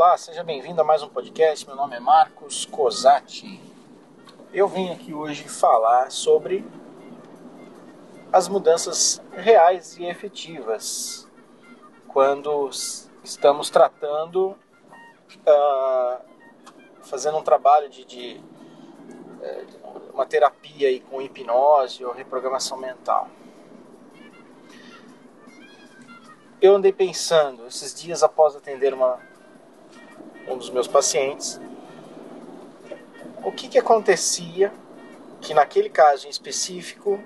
Olá, seja bem-vindo a mais um podcast. Meu nome é Marcos Cosati. Eu vim aqui hoje falar sobre as mudanças reais e efetivas quando estamos tratando, uh, fazendo um trabalho de, de, eh, uma terapia aí com hipnose ou reprogramação mental. Eu andei pensando esses dias após atender uma um dos meus pacientes, o que, que acontecia que naquele caso em específico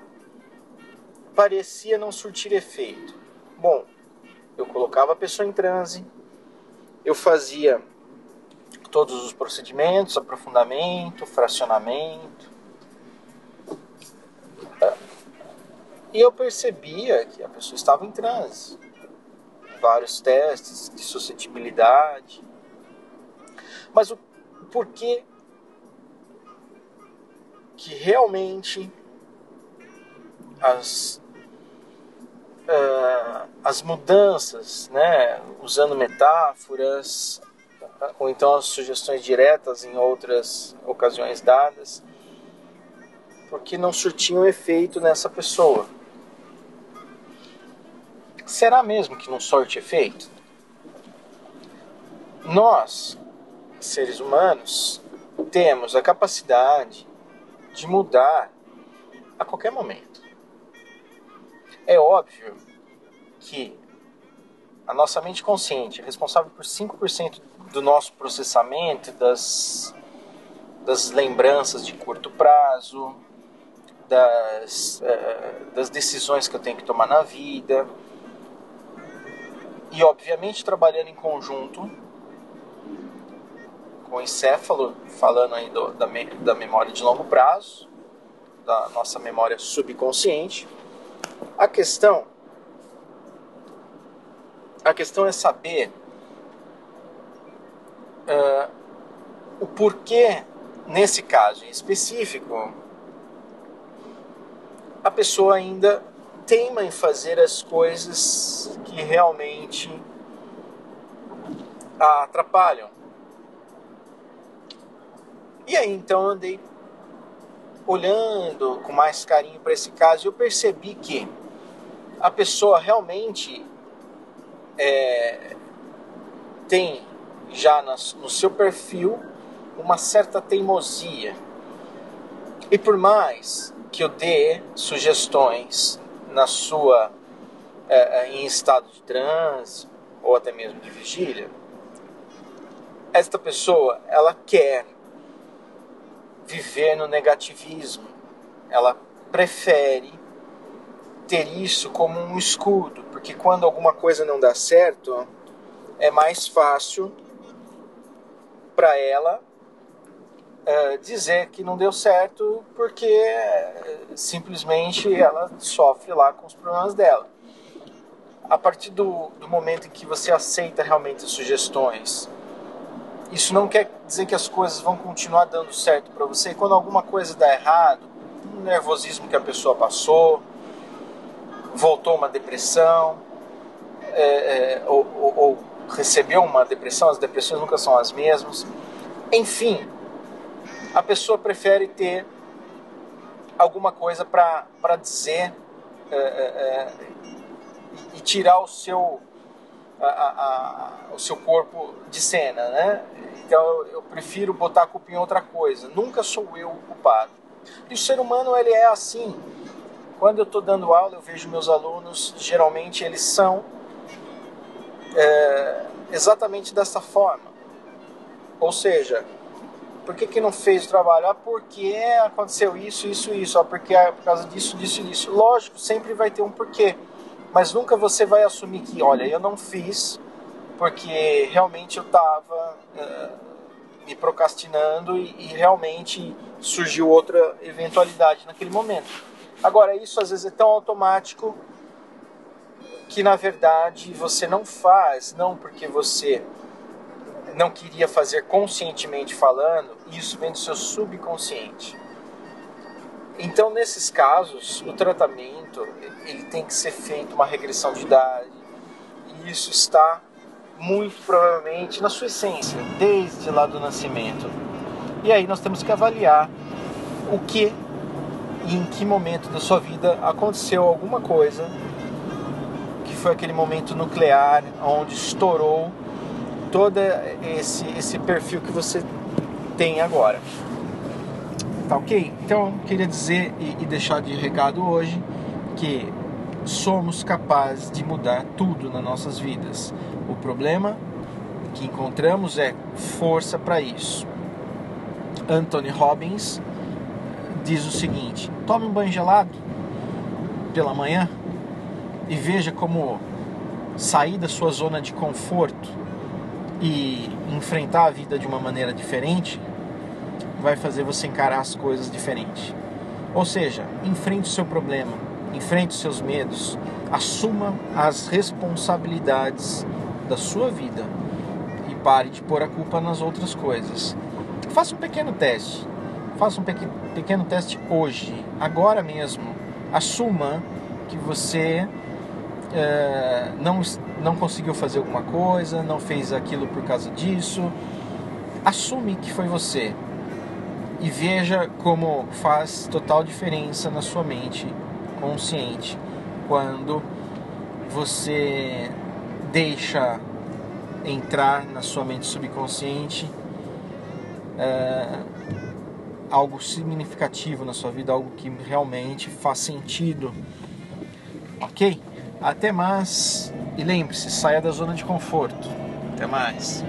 parecia não surtir efeito. Bom, eu colocava a pessoa em transe, eu fazia todos os procedimentos, aprofundamento, fracionamento. E eu percebia que a pessoa estava em transe. Vários testes de suscetibilidade, mas o porquê que realmente as, uh, as mudanças, né, usando metáforas, ou então as sugestões diretas em outras ocasiões dadas, porque não surtiam efeito nessa pessoa. Será mesmo que não sorte efeito? Nós, seres humanos, temos a capacidade de mudar a qualquer momento. É óbvio que a nossa mente consciente é responsável por 5% do nosso processamento das, das lembranças de curto prazo, das, uh, das decisões que eu tenho que tomar na vida. E, obviamente, trabalhando em conjunto o encéfalo, falando aí do, da, me, da memória de longo prazo, da nossa memória subconsciente. A questão, a questão é saber uh, o porquê, nesse caso em específico, a pessoa ainda teima em fazer as coisas que realmente a atrapalham. E aí então andei olhando com mais carinho para esse caso e eu percebi que a pessoa realmente é, tem já no seu perfil uma certa teimosia. E por mais que eu dê sugestões na sua é, é em estado de transe ou até mesmo de vigília, esta pessoa ela quer viver no negativismo. Ela prefere ter isso como um escudo, porque quando alguma coisa não dá certo, é mais fácil para ela uh, dizer que não deu certo, porque uh, simplesmente ela sofre lá com os problemas dela. A partir do, do momento em que você aceita realmente as sugestões, isso não quer dizer que as coisas vão continuar dando certo para você. E quando alguma coisa dá errado, um nervosismo que a pessoa passou, voltou uma depressão, é, é, ou, ou, ou recebeu uma depressão, as depressões nunca são as mesmas. Enfim, a pessoa prefere ter alguma coisa para dizer é, é, é, e tirar o seu a, a, o seu corpo de cena, né? Então eu prefiro botar a culpa em outra coisa. Nunca sou eu o culpado. E o ser humano ele é assim. Quando eu estou dando aula, eu vejo meus alunos, geralmente eles são é, exatamente dessa forma. Ou seja, por que, que não fez o trabalho? Ah, porque aconteceu isso, isso, isso. Ah, porque é por causa disso, disso disso. Lógico, sempre vai ter um porquê mas nunca você vai assumir que, olha, eu não fiz porque realmente eu estava uh, eh, me procrastinando e, e, realmente surgiu outra eventualidade naquele momento. Agora, isso às vezes é tão automático que na verdade você não faz, não porque você não queria fazer conscientemente falando, isso vem do seu subconsciente. Então, nesses casos, o tratamento ele tem que ser feito uma regressão de idade e isso está muito provavelmente na sua essência, desde lá do nascimento. E aí nós temos que avaliar o que e em que momento da sua vida aconteceu alguma coisa que foi aquele momento nuclear onde estourou todo esse, esse perfil que você tem agora. Tá ok? Então, queria dizer e, e deixar de recado hoje que somos capazes de mudar tudo nas nossas vidas. O problema que encontramos é força para isso. Anthony Robbins diz o seguinte: tome um banho gelado pela manhã e veja como sair da sua zona de conforto e enfrentar a vida de uma maneira diferente vai fazer você encarar as coisas diferente. Ou seja, enfrente o seu problema, enfrente os seus medos, assuma as responsabilidades da sua vida e pare de pôr a culpa nas outras coisas. Faça um pequeno teste. Faça um pequeno teste hoje, agora mesmo. Assuma que você é, não, não conseguiu fazer alguma coisa, não fez aquilo por causa disso. Assume que foi você e veja como faz total diferença na sua mente consciente quando você deixa entrar na sua mente subconsciente é, algo significativo na sua vida, algo que realmente faz sentido. Ok? Até mais e lembre-se, saia da zona de conforto. Até mais.